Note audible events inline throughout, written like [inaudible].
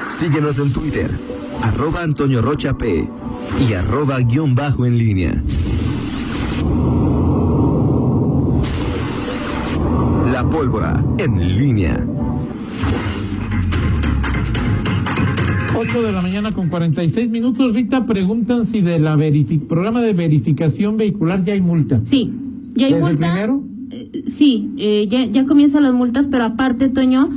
Síguenos en Twitter, arroba Antonio Rocha P y arroba guion bajo en línea. La pólvora en línea. 8 de la mañana con 46 minutos. Rita, preguntan si de la programa de verificación vehicular ya hay multa. Sí, ya hay multa. El primero? Eh, sí, eh, ya, ya comienzan las multas, pero aparte, Toño,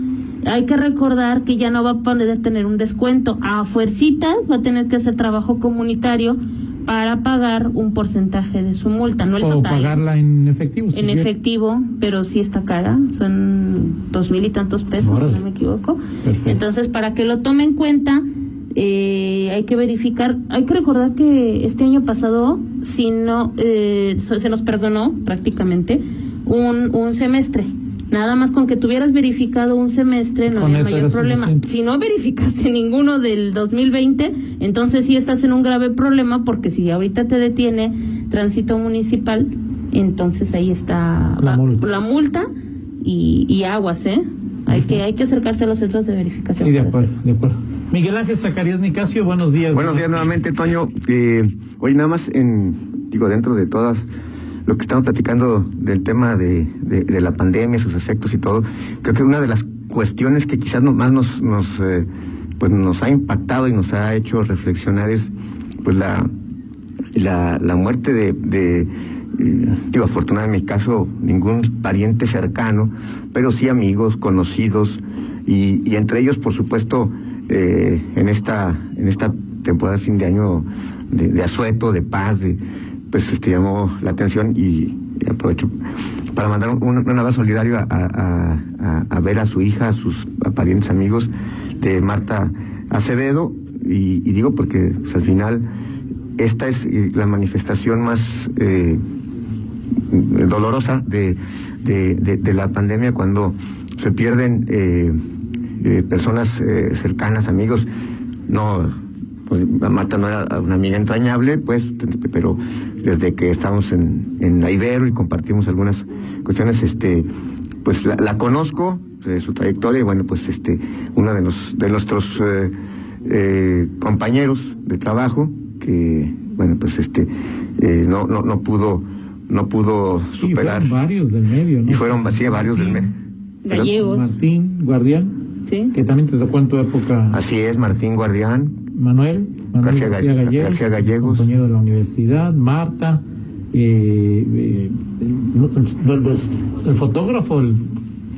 hay que recordar que ya no va a poder tener un descuento. A fuercitas va a tener que hacer trabajo comunitario para pagar un porcentaje de su multa, no el o pagarla en efectivo. en efectivo, pero sí está cara, son dos mil y tantos pesos, si no me equivoco. Entonces, para que lo tome en cuenta, eh, hay que verificar, hay que recordar que este año pasado, si no, eh, se nos perdonó prácticamente un, un semestre Nada más con que tuvieras verificado un semestre no hay mayor problema. Si no verificaste [laughs] ninguno del 2020, entonces sí estás en un grave problema porque si ahorita te detiene tránsito municipal, entonces ahí está la, multa, y, aguas, ¿eh? Hay que hay que acercarse a los centros de verificación. Sí, de acuerdo, de acuerdo. Miguel Ángel Zacarías Nicasio, buenos días. Buenos días nuevamente, Toño. Eh, hoy nada más en digo dentro de todas lo que estamos platicando del tema de, de, la pandemia, sus efectos y todo, creo que una de las cuestiones que quizás más nos, eh, pues nos ha impactado y nos ha hecho reflexionar es pues la, la, muerte de, de eh, digo, afortunadamente en mi caso, ningún pariente cercano, pero sí amigos, conocidos, y, y entre ellos, por supuesto, eh, en esta en esta temporada de fin de año de, de asueto, de paz, de, pues este, llamó la atención y, aprovecho para mandar un, abrazo solidario a, ver a su hija, a sus parientes amigos de Marta Acevedo. Y, digo porque pues, al final esta es eh, la manifestación más eh, dolorosa de, de, la pandemia cuando se pierden eh, personas cercanas, amigos, no pues, Marta no era una amiga entrañable, pues, pero desde que estamos en, en la Ibero y compartimos algunas cuestiones, este, pues la, conozco, de su trayectoria, y bueno, pues este, uno de, los, de nuestros eh, eh, compañeros de trabajo, que, bueno, pues este, eh, no, no, no pudo, no pudo superar. Y fueron varios del medio, ¿no? Y fueron, sí, varios del medio. Gallegos. Martín, Guardián. Sí. Que también te tocó en tu época. Así es, Martín Guardián. Manuel, García, Gallegos, compañero de la universidad, Marta, eh, eh, el, fotógrafo, el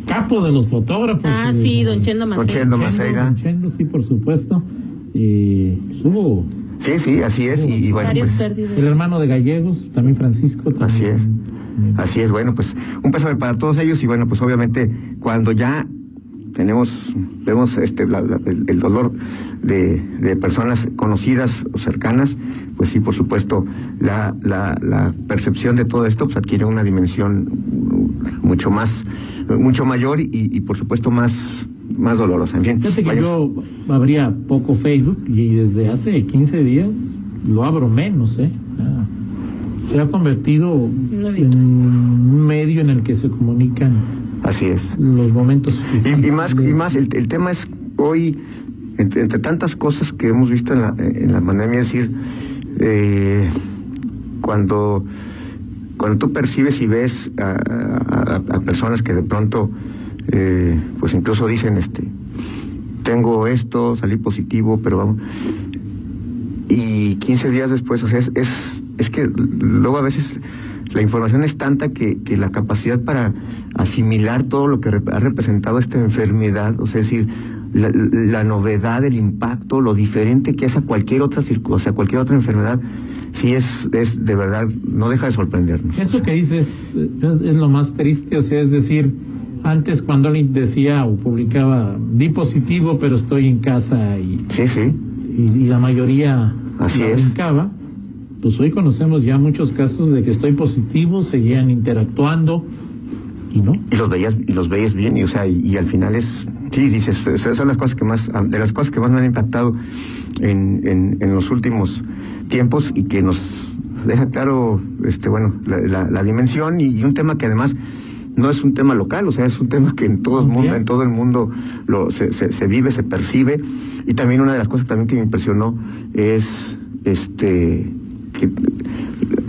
capo de los fotógrafos. Ah, sí, don Chendo Maceira. Don Chendo, sí, por supuesto. Eh, hubo Sí, sí, así es. Y, bueno, pues, el hermano de Gallegos, también Francisco. así es. Así es, bueno, pues un pésame para todos ellos y bueno, pues obviamente cuando ya tenemos, vemos este, el, dolor de, de, personas conocidas o cercanas, pues sí, por supuesto, la, la, la, percepción de todo esto pues adquiere una dimensión mucho más, mucho mayor y, y por supuesto más, más dolorosa. En fin, Fíjate que yo abría poco Facebook y desde hace 15 días lo abro menos, ¿eh? se ha convertido en un medio en el que se comunican Así es. Los momentos. Y, más, y más el, el, tema es hoy, entre, tantas cosas que hemos visto en la, en la pandemia, es decir, eh, cuando, cuando tú percibes y ves a, a, personas que de pronto, eh, pues incluso dicen, este, tengo esto, salí positivo, pero vamos. Y 15 días después, o sea, es, es, es que luego a veces la información es tanta que, que la capacidad para asimilar todo lo que ha representado esta enfermedad, o sea, es decir, la, novedad, el impacto, lo diferente que es a cualquier otra o sea, cualquier otra enfermedad, sí es, es de verdad, no deja de sorprendernos. Eso que dices es, lo más triste, o sea, es decir, antes cuando alguien decía o publicaba, di positivo, pero estoy en casa y, sí, sí. y, la mayoría Así brincaba, pues hoy conocemos ya muchos casos de que estoy positivo, seguían interactuando y no. Y los veías, y los veías bien, y o sea, y, al final es, sí, dices, esas son las cosas que más, de las cosas que más me han impactado en, en, los últimos tiempos y que nos deja claro, este, bueno, la, la, dimensión y, un tema que además no es un tema local, o sea, es un tema que en todo el mundo, en todo el mundo lo, se, se, vive, se percibe. Y también una de las cosas también que me impresionó es este que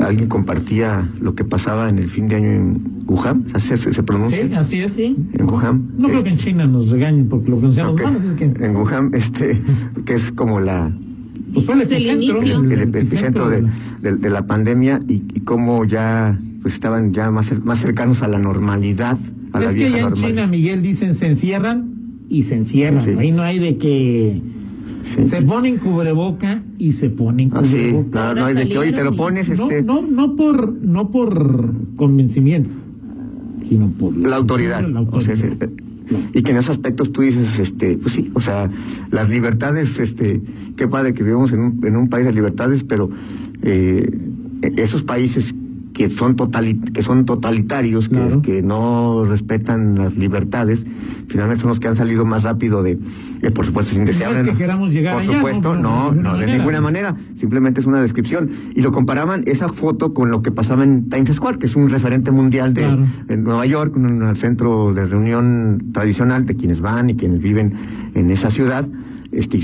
alguien compartía lo que pasaba en el fin de año en Wuhan, ¿se, se, pronuncia? Sí, así es. Sí. En Wuhan. No creo que en este, China nos regañen porque lo pronunciamos mal. En Wuhan, este, que es como la... Pues fue el epicentro. El, epicentro de, de, la pandemia y, y cómo ya pues estaban ya más, más cercanos a la normalidad, a es la que ya en China, Miguel, dicen se encierran y se encierran. Ahí no hay de que se ponen cubreboca y se ponen ah, cubreboca. no, hay de que hoy te lo pones este... No, no, por, no por convencimiento, sino por la, autoridad. Eh, y que en esos aspectos tú dices, este, pues sí, o sea, las libertades, este, qué padre que vivimos en un, en un país de libertades, pero eh, esos países que son que son totalitarios, que, que, no respetan las libertades, finalmente son los que han salido más rápido de, eh, por supuesto, sin desear. que queramos llegar por supuesto, no, no, de, ninguna, manera. Simplemente es una descripción. Y lo comparaban esa foto con lo que pasaba en Times Square, que es un referente mundial de en Nueva York, un centro de reunión tradicional de quienes van y quienes viven en esa ciudad este,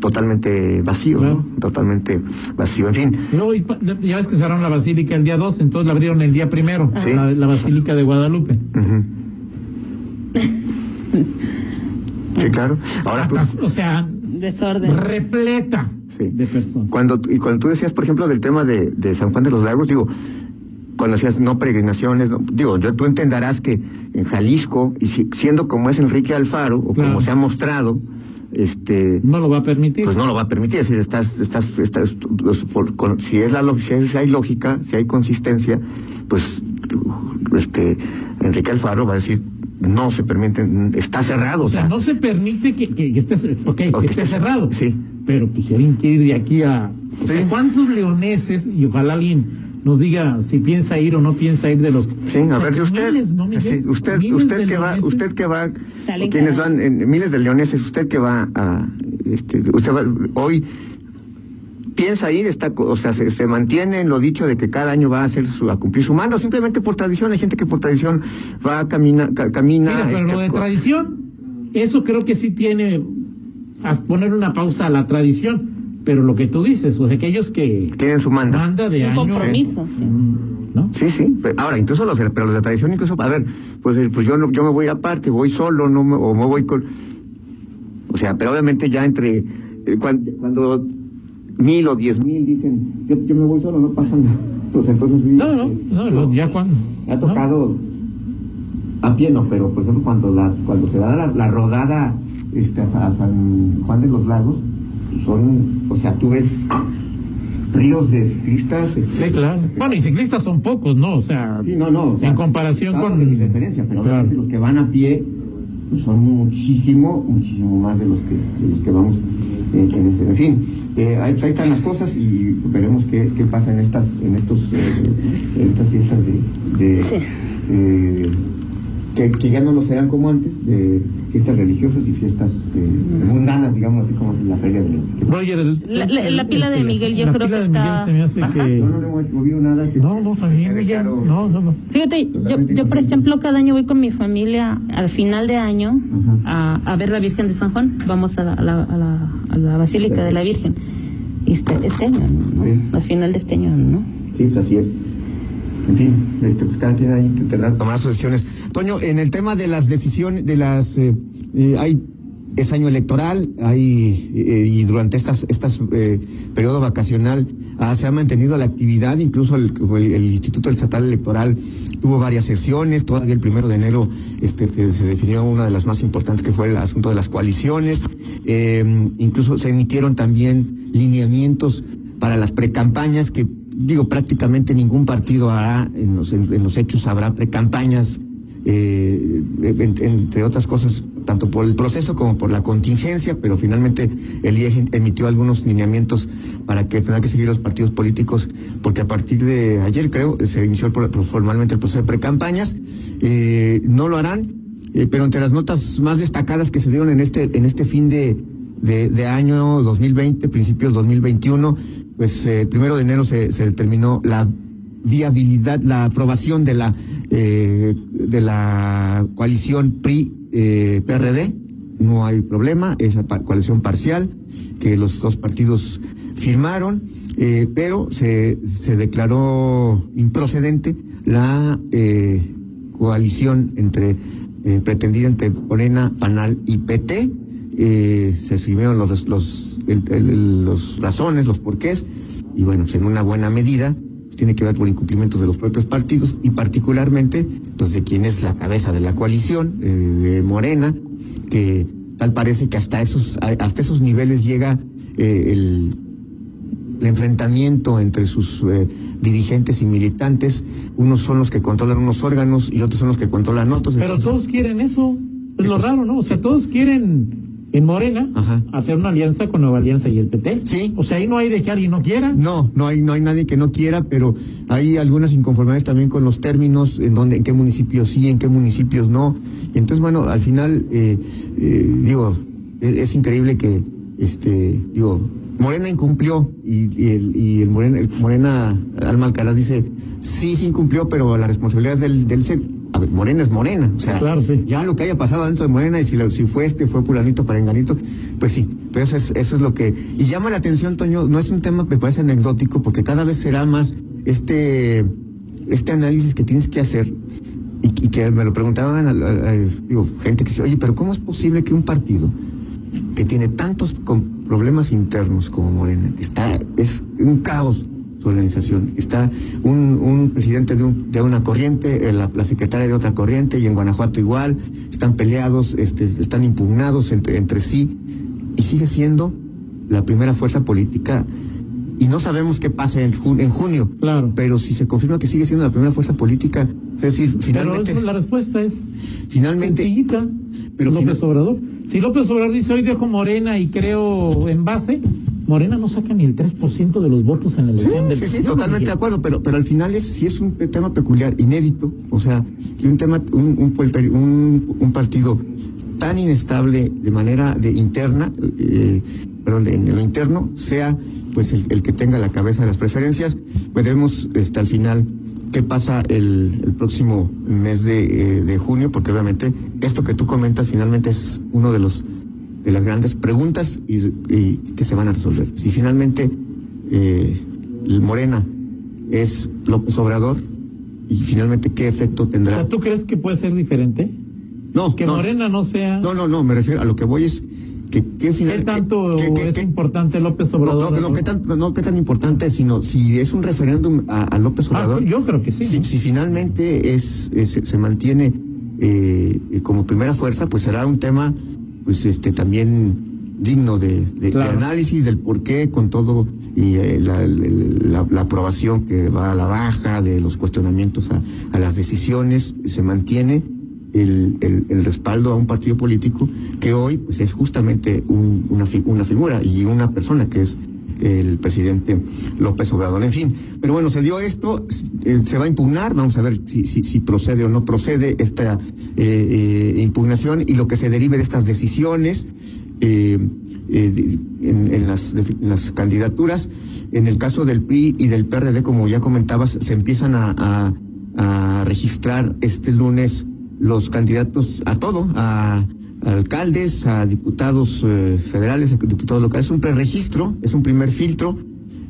totalmente vacío, totalmente vacío, en fin. No, ya ves que cerraron la basílica el día 2, entonces la abrieron el día primero, la, basílica de Guadalupe. [laughs] sí, claro. Ahora o sea, desorden. Repleta de personas. Cuando, y cuando tú decías, por ejemplo, del tema de, de San Juan de los Lagos, digo, cuando decías no peregrinaciones, digo, yo, tú entenderás que en Jalisco, y siendo como es Enrique Alfaro, o como se ha mostrado, este no lo va a permitir. pues no lo va a permitir es decir estás estás, estás pues, si es la si, hay lógica si hay consistencia pues este Enrique Alfaro va a decir no se permite está cerrado o sea, no se permite que, que, esté okay, que esté cerrado. sí. Pero pues si alguien quiere ir de aquí a cuántos leoneses y ojalá alguien nos diga si piensa ir o no piensa ir de los sí a ver si usted usted usted que va usted que va quienes van en miles de leoneses usted que va a este usted va, hoy piensa ir está o sea se, mantiene en lo dicho de que cada año va a hacer su a cumplir su mando simplemente por tradición hay gente que por tradición va a camina camina Mira, pero lo de este, tradición eso creo que sí tiene a poner una pausa a la tradición pero lo que tú dices, o sea, aquellos que tienen su manda, manda de Un compromiso, sí. ¿No? Sí, sí. Ahora, incluso los, pero los de tradición, incluso, a ver, pues, eh, pues yo, no, yo me voy aparte, voy solo, no me, o me voy con. O sea, pero obviamente ya entre. Eh, cuando, mil o diez mil dicen, yo, yo me voy solo, no pasa nada. [laughs] Pues entonces. No, no, no, no ya cuando. Ha tocado a pie, no, pero por ejemplo, cuando, las, cuando se da la, la rodada este, a San Juan de los Lagos son, o sea, tú ves ríos de ciclistas. Este, sí, claro. Bueno, y ciclistas son pocos, ¿no? O sea, sí, no, no, en comparación con. De mi referencia, pero obviamente los que van a pie pues son muchísimo, muchísimo más de los que, de los que vamos en, en, este, en fin. Eh, ahí, ahí, están las cosas y veremos qué, qué pasa en estas en estos eh, en estas fiestas de, de sí. Que, que, ya no lo serán como antes de fiestas religiosas y fiestas eh, mundanas, digamos así como la feria de Roger, la, la, la, pila de Miguel yo creo que está... Que... No, no le hemos movido nada. Que no, no, también Miguel, no, no, no. Fíjate, yo, yo por ejemplo cada año voy con mi familia al final de año a, a, ver la Virgen de San Juan. Vamos a la, a la, a la, a la Basílica de la Virgen. Este, este año, ¿no? Sí. Al final de este año, ¿no? Sí, pues así es. En fin, este, pues cada quien ahí tendrá tomar sus decisiones. Toño, en el tema de las decisiones, de las, eh, eh, hay es año electoral, hay eh, y durante estas estas eh, periodo vacacional ah, se ha mantenido la actividad, incluso el, Instituto Estatal Electoral tuvo varias sesiones, todavía el primero de enero este se, se, definió una de las más importantes que fue el asunto de las coaliciones, incluso se emitieron también lineamientos para las precampañas que digo prácticamente ningún partido hará en los, en, los hechos habrá precampañas eh, entre otras cosas, tanto por el proceso como por la contingencia, pero finalmente el IEG emitió algunos lineamientos para que tengan que seguir los partidos políticos, porque a partir de ayer, creo, se inició formalmente el proceso de precampañas. Eh, no lo harán, eh, pero entre las notas más destacadas que se dieron en este, en este fin de, de, de año 2020, principios 2021, pues el primero de enero se, se determinó la viabilidad, la aprobación de la eh, de la coalición PRI-PRD, eh, no hay problema, esa coalición parcial que los dos partidos firmaron, eh, pero se, se declaró improcedente la coalición entre pretendida entre Morena, Panal y PT. se escribieron los, los, los razones, los porqués, y bueno, en una buena medida tiene que ver por incumplimientos de los propios partidos y particularmente pues de quien es la cabeza de la coalición, eh, Morena, que tal parece que hasta esos, hasta esos niveles llega eh, el, enfrentamiento entre sus eh, dirigentes y militantes. Unos son los que controlan unos órganos y otros son los que controlan otros. Pero todos quieren eso. Es lo raro, ¿no? O sea, todos quieren en Morena hacer una alianza con Nueva Alianza y el PT. Sí. O sea, ahí no hay de que alguien no quiera. No, no hay, no hay nadie que no quiera, pero hay algunas inconformidades también con los términos, en dónde, en qué municipios sí, en qué municipios no. Y entonces, bueno, al final, eh, eh, digo, e, es, increíble que, este, digo, Morena incumplió y, el, y el Morena, el Morena Alma Alcaraz dice, sí, sí incumplió, pero la responsabilidad es del, del a ver, Morena es Morena, o sea, ya lo que haya pasado dentro de Morena y si, si fue este, fue pulanito, enganito, pues sí, pero eso es, eso es lo que, y llama la atención, Toño, no es un tema, me parece anecdótico, porque cada vez será más este, este análisis que tienes que hacer, y, que me lo preguntaban, digo, gente que dice, oye, pero ¿cómo es posible que un partido que tiene tantos problemas internos como Morena, está, es un caos, organización. Está un, un presidente de, un, de, una corriente, eh, la, la, secretaria de otra corriente, y en Guanajuato igual, están peleados, este, están impugnados entre, entre sí, y sigue siendo la primera fuerza política. Y no sabemos qué pasa en, en junio. Claro. Pero si se confirma que sigue siendo la primera fuerza política, es decir, finalmente. Pero la respuesta es. Finalmente. Pero López Obrador. Si López Obrador dice hoy dejo Morena y creo en base, Morena no saca ni el 3% de los votos en la elección sí, Sí, sí, totalmente de acuerdo, pero, pero al final es, si es un tema peculiar, inédito, o sea, que un tema, un, un, un, partido tan inestable de manera de interna, eh, perdón, de, en lo interno, sea pues el, que tenga la cabeza de las preferencias. Veremos este, al final qué pasa el, el próximo mes de, eh, de junio, porque obviamente esto que tú comentas finalmente es uno de los de las grandes preguntas y, que se van a resolver. Si finalmente eh, Morena es López Obrador y finalmente qué efecto tendrá. ¿Tú crees que puede ser diferente? No. Que Morena no sea. No, no, no, me refiero a lo que voy es que, ¿Qué tanto es importante López Obrador? No, no, qué tan, no, qué tan importante, sino si es un referéndum a, López ah, Obrador. yo creo que sí. Si, si finalmente es, se mantiene eh, como primera fuerza, pues será un tema pues este también digno de, análisis del por qué con todo y eh, la, aprobación que va a la baja de los cuestionamientos a, las decisiones se mantiene el, el, respaldo a un partido político que hoy pues es justamente una, una figura y una persona que es el presidente López Obrador. En fin, pero bueno, se dio esto, eh, se va a impugnar, vamos a ver si, si, procede o no procede esta eh, eh, impugnación y lo que se derive de estas decisiones en, las, las candidaturas. En el caso del PRI y del PRD, como ya comentabas, se empiezan a, a registrar este lunes los candidatos a todo, a alcaldes, a diputados eh, federales, a diputados locales. Es un preregistro, es un primer filtro.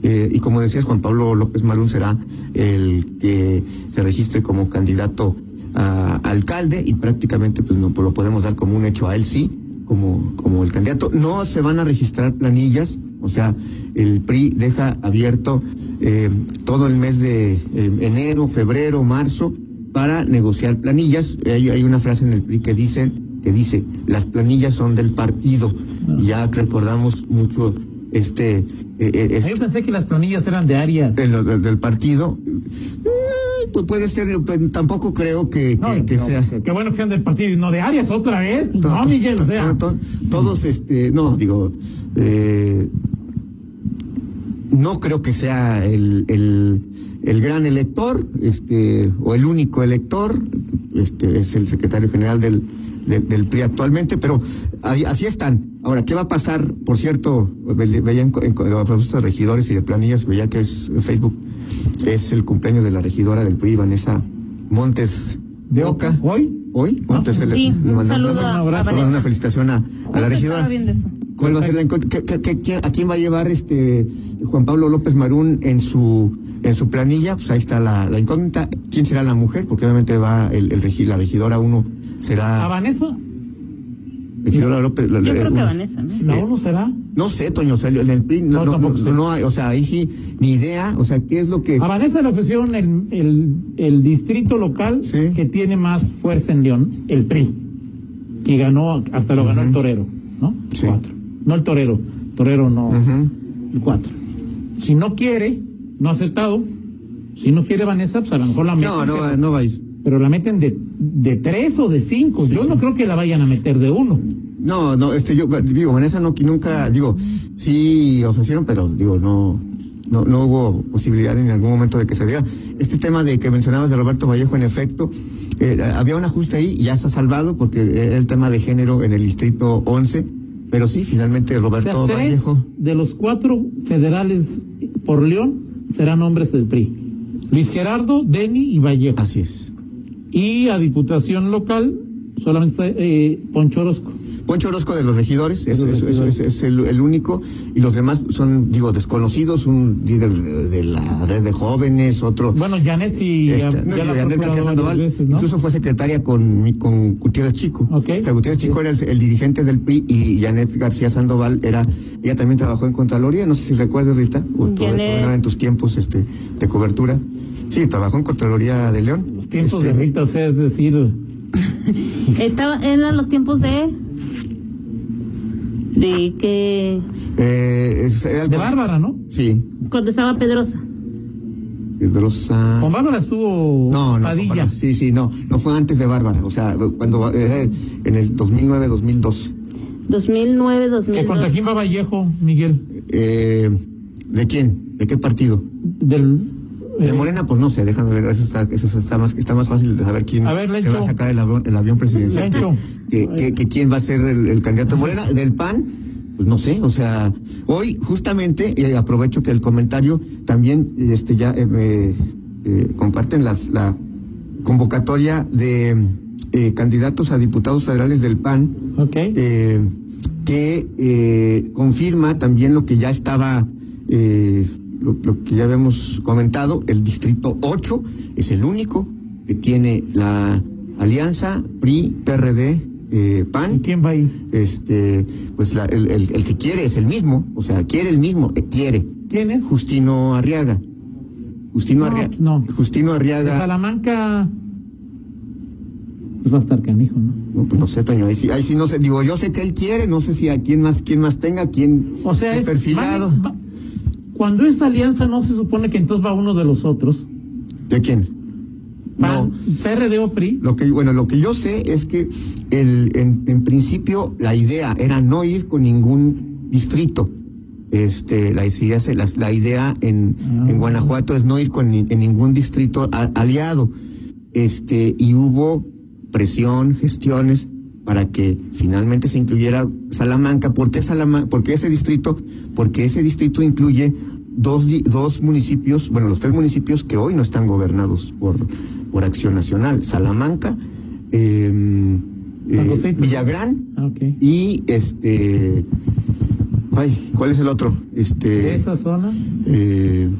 Eh, y como decías, Juan Pablo López Marún será el que se registre como candidato a, alcalde y prácticamente pues no lo podemos dar como un hecho a él sí, como, como el candidato. No se van a registrar planillas, o sea, el PRI deja abierto eh, todo el mes de enero, febrero, marzo para negociar planillas. Hay, hay una frase en el PRI que dice que dice, las planillas son del partido. Ya recordamos mucho este... Eh, eh, Yo pensé que las planillas eran de áreas. del partido. Eh, pues puede ser, pues, tampoco creo que, que, sea. Qué bueno que sean del partido y no de áreas otra vez. no, Miguel, o sea. todos, este, no, digo, no creo que sea el, el, el, gran elector, este, o el único elector, este, es el secretario general del, del PRI actualmente, pero así están. Ahora, ¿qué va a pasar? Por cierto, veía en, en, de regidores y de planillas, veía que es Facebook, es el cumpleaños de la regidora del PRI, Vanessa Montes de Oca. ¿Hoy? Hoy, Montes ah, sí, le, un saludo una, felicitación a, a la regidora. ¿Cuál va a ser la ¿A quién va a llevar este Juan Pablo López Marún en su en su planilla? Pues ahí está la, la incógnita. ¿Quién será la mujer? Porque obviamente va el, el, la regidora uno será. ¿A Vanessa? Regidora López. Yo creo que Vanessa, ¿no? ¿La uno será? No sé, Toño, salió en el PRI, no, no, no, hay, o sea, ahí sí, ni idea, o sea, ¿qué es lo que...? A Vanessa le ofrecieron el, el, el distrito local que tiene más fuerza en León, el PRI, que ganó, hasta lo ganó el Torero, ¿no? Sí. Cuatro. No el Torero, Torero no, el cuatro. Si no quiere, no ha aceptado, si no quiere Vanessa, pues a lo mejor la meten. No, no, va, no va a ir. Pero la meten de, de tres o de cinco, yo no creo que la vayan a meter de uno. No, no, este, yo digo, Vanessa no, nunca, digo, sí ofrecieron, pero digo, no, no, no hubo posibilidad en algún momento de que se diera. Este tema de que mencionabas de Roberto Vallejo, en efecto, eh, había un ajuste ahí, ya está salvado porque el tema de género en el distrito 11, pero sí, finalmente Roberto Vallejo. De los cuatro federales por León serán hombres del PRI. Luis Gerardo, Deni y Vallejo. Así es. Y a diputación local solamente eh, Poncho Orozco. Poncho Orozco de los regidores, es, es, el, único, y los demás son, digo, desconocidos, un líder de, la red de jóvenes, otro. Bueno, Janet y. No, Janet García Sandoval, incluso fue secretaria con, con Gutiérrez Chico. Okay. O sea, Gutiérrez Chico era el, dirigente del PRI y Janet García Sandoval era, ella también trabajó en Contraloría, no sé si recuerdas, Rita, o en tus tiempos este, de cobertura. Sí, trabajó en Contraloría de León. Los tiempos de este, Rita, o sea, es decir. [laughs] Estaba, eran los tiempos de de que... Eh, de Bárbara, ¿no? Sí. Cuando estaba Pedrosa. Pedrosa. Con Bárbara estuvo no, no, Padilla. sí, sí, no, no fue antes de Bárbara, o sea, cuando eh, en el 2009, 2002. 2009, 2002. ¿Contra quién va Vallejo, Miguel? Eh, ¿De quién? ¿De qué partido? Del de Morena, pues no sé, déjame ver, eso está, eso está más, está más fácil de saber quién se va a sacar el avión, el avión presidencial. Que, que, quién va a ser el, candidato de Morena. Del PAN, pues no sé, o sea, hoy justamente, y aprovecho que el comentario también, este ya eh, eh, comparten las, la convocatoria de eh, candidatos a diputados federales del PAN, que confirma también lo que ya estaba eh, lo, que ya habíamos comentado, el distrito 8 es el único que tiene la alianza PRI, PRD, eh, PAN. ¿Quién va ahí? Este, pues el, el, que quiere es el mismo, o sea, quiere el mismo, eh, quiere. ¿Quién es? Justino Arriaga. Justino Arriaga. No. Justino Arriaga. Salamanca. Pues va a estar canijo, ¿no? No, pues no sé, Toño, ahí sí, ahí sí no sé, digo, yo sé que él quiere, no sé si a quién más, quién más tenga, quién o sea, es, perfilado. Cuando es alianza, ¿no se supone que entonces va uno de los otros? ¿De quién? no. ¿PRD o PRI? Lo que, bueno, lo que yo sé es que el, en, principio la idea era no ir con ningún distrito. Este, la, idea, la, la idea en, ah. en Guanajuato es no ir con en ningún distrito aliado. Este, y hubo presión, gestiones para que finalmente se incluyera Salamanca. ¿Por qué Salamanca? ¿Por qué ese distrito? Porque ese distrito incluye dos, dos municipios, bueno, los tres municipios que hoy no están gobernados por, por Acción Nacional. Salamanca, em, eh, Villagrán ah, y este... Ay, ¿cuál es el otro? Este... ¿Esa zona? Eh,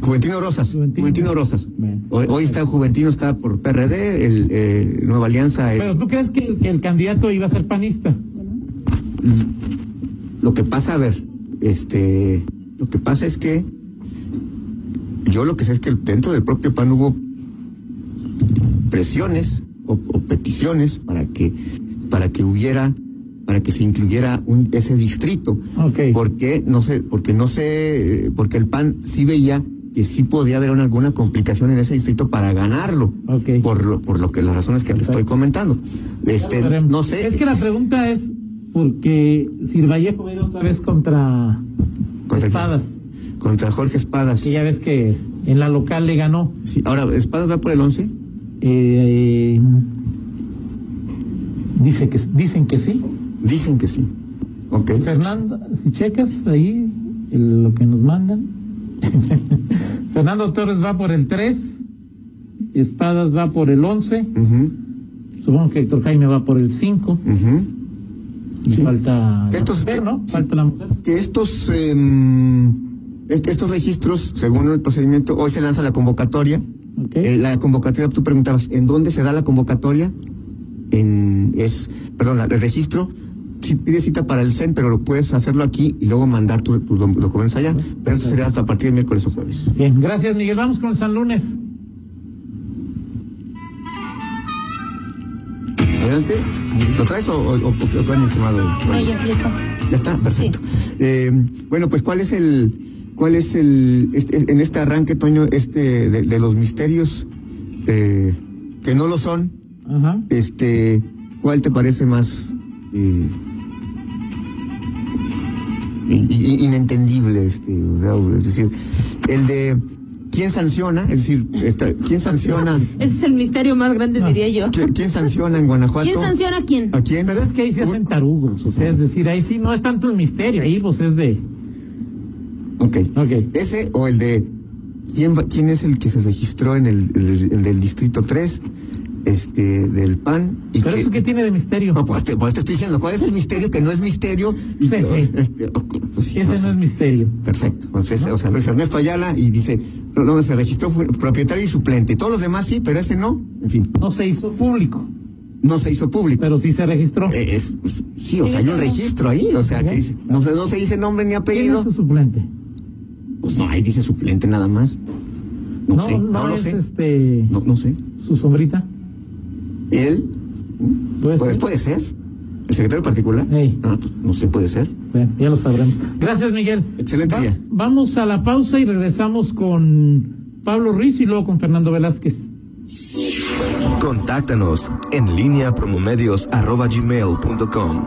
Juventino Rosas. Juventino, Rosas. Hoy, está Juventino, está por PRD, el eh, Nueva Alianza. Pero tú crees que el, candidato iba a ser panista. Lo que pasa, a ver, este, lo que pasa es que yo lo que sé es que dentro del propio PAN hubo presiones o, peticiones para que para que hubiera para que se incluyera un, ese distrito. Okay. Porque no sé, porque no sé, porque el PAN sí veía que sí podía haber alguna complicación en ese distrito para ganarlo. Por lo, por lo que las razones que te estoy comentando. Este, no sé. Es que la pregunta es porque si Vallejo va otra vez contra, Espadas. Contra Jorge Espadas. Que ya ves que en la local le ganó. Sí, ahora, ¿Espadas va por el 11? Eh, dice que, dicen que sí. Dicen que sí. Ok. Fernando, si checas ahí lo que nos mandan, [laughs] Fernando Torres va por el 3 Espadas va por el 11. Supongo que Héctor Jaime va por el 5. Y falta estos, mujer, ¿no? Falta la mujer. Que estos, eh, estos registros, según el procedimiento, hoy se lanza la convocatoria. Eh, la convocatoria, tú preguntabas, ¿en dónde se da la convocatoria? En, es, perdón, el registro sí pide cita para el CEN, pero lo puedes hacerlo aquí y luego mandar tus tu documentos allá. Pero eso sería hasta a partir del miércoles o jueves. Bien, gracias Miguel. Vamos con el San Lunes. Adelante. ¿Lo traes o, o, o, estimado? No, ya, está. Ya está, perfecto. Eh, bueno, pues ¿cuál es el, cuál es el, este, en este arranque, Toño, este de, los misterios eh, que no lo son? Ajá. Este, ¿cuál te parece más eh, inentendible, este, es decir, el de quién sanciona, es decir, quién sanciona. [laughs] Ese es el misterio más grande, diría yo. ¿Quién, sanciona en Guanajuato? ¿Quién sanciona a quién? ¿A quién? Pero es que ahí se hacen tarugos, o sea, es decir, ahí sí no es tanto el misterio, ahí pues es de. Ok. okay. Ese o el de quién quién es el que se registró en el, el del distrito 3 este del pan. Y ¿Pero eso qué tiene de misterio? No, pues te, pues te, estoy diciendo, ¿cuál es el misterio que no es misterio? Y Este, pues, Ese no, es misterio. Perfecto. Entonces, o sea, Luis Ernesto Ayala y dice, no, se registró propietario y suplente. Todos los demás sí, pero ese no. En fin. No se hizo público. No se hizo público. Pero sí se registró. Eh, es, pues, sí, o sea, hay un registro ahí, o sea, que dice, no, se, no se dice nombre ni apellido. ¿Quién es su suplente? Pues no, ahí dice suplente nada más. No, sé, no, lo sé. Este... No, no sé. ¿Su sombrita? Él puede, puede, ser. ¿El secretario particular? Ah, pues, no sé, puede ser. Bueno, ya lo sabremos. Gracias, Miguel. Excelente día. Vamos a la pausa y regresamos con Pablo Ruiz y luego con Fernando Velázquez. Contáctanos en línea promomedios.com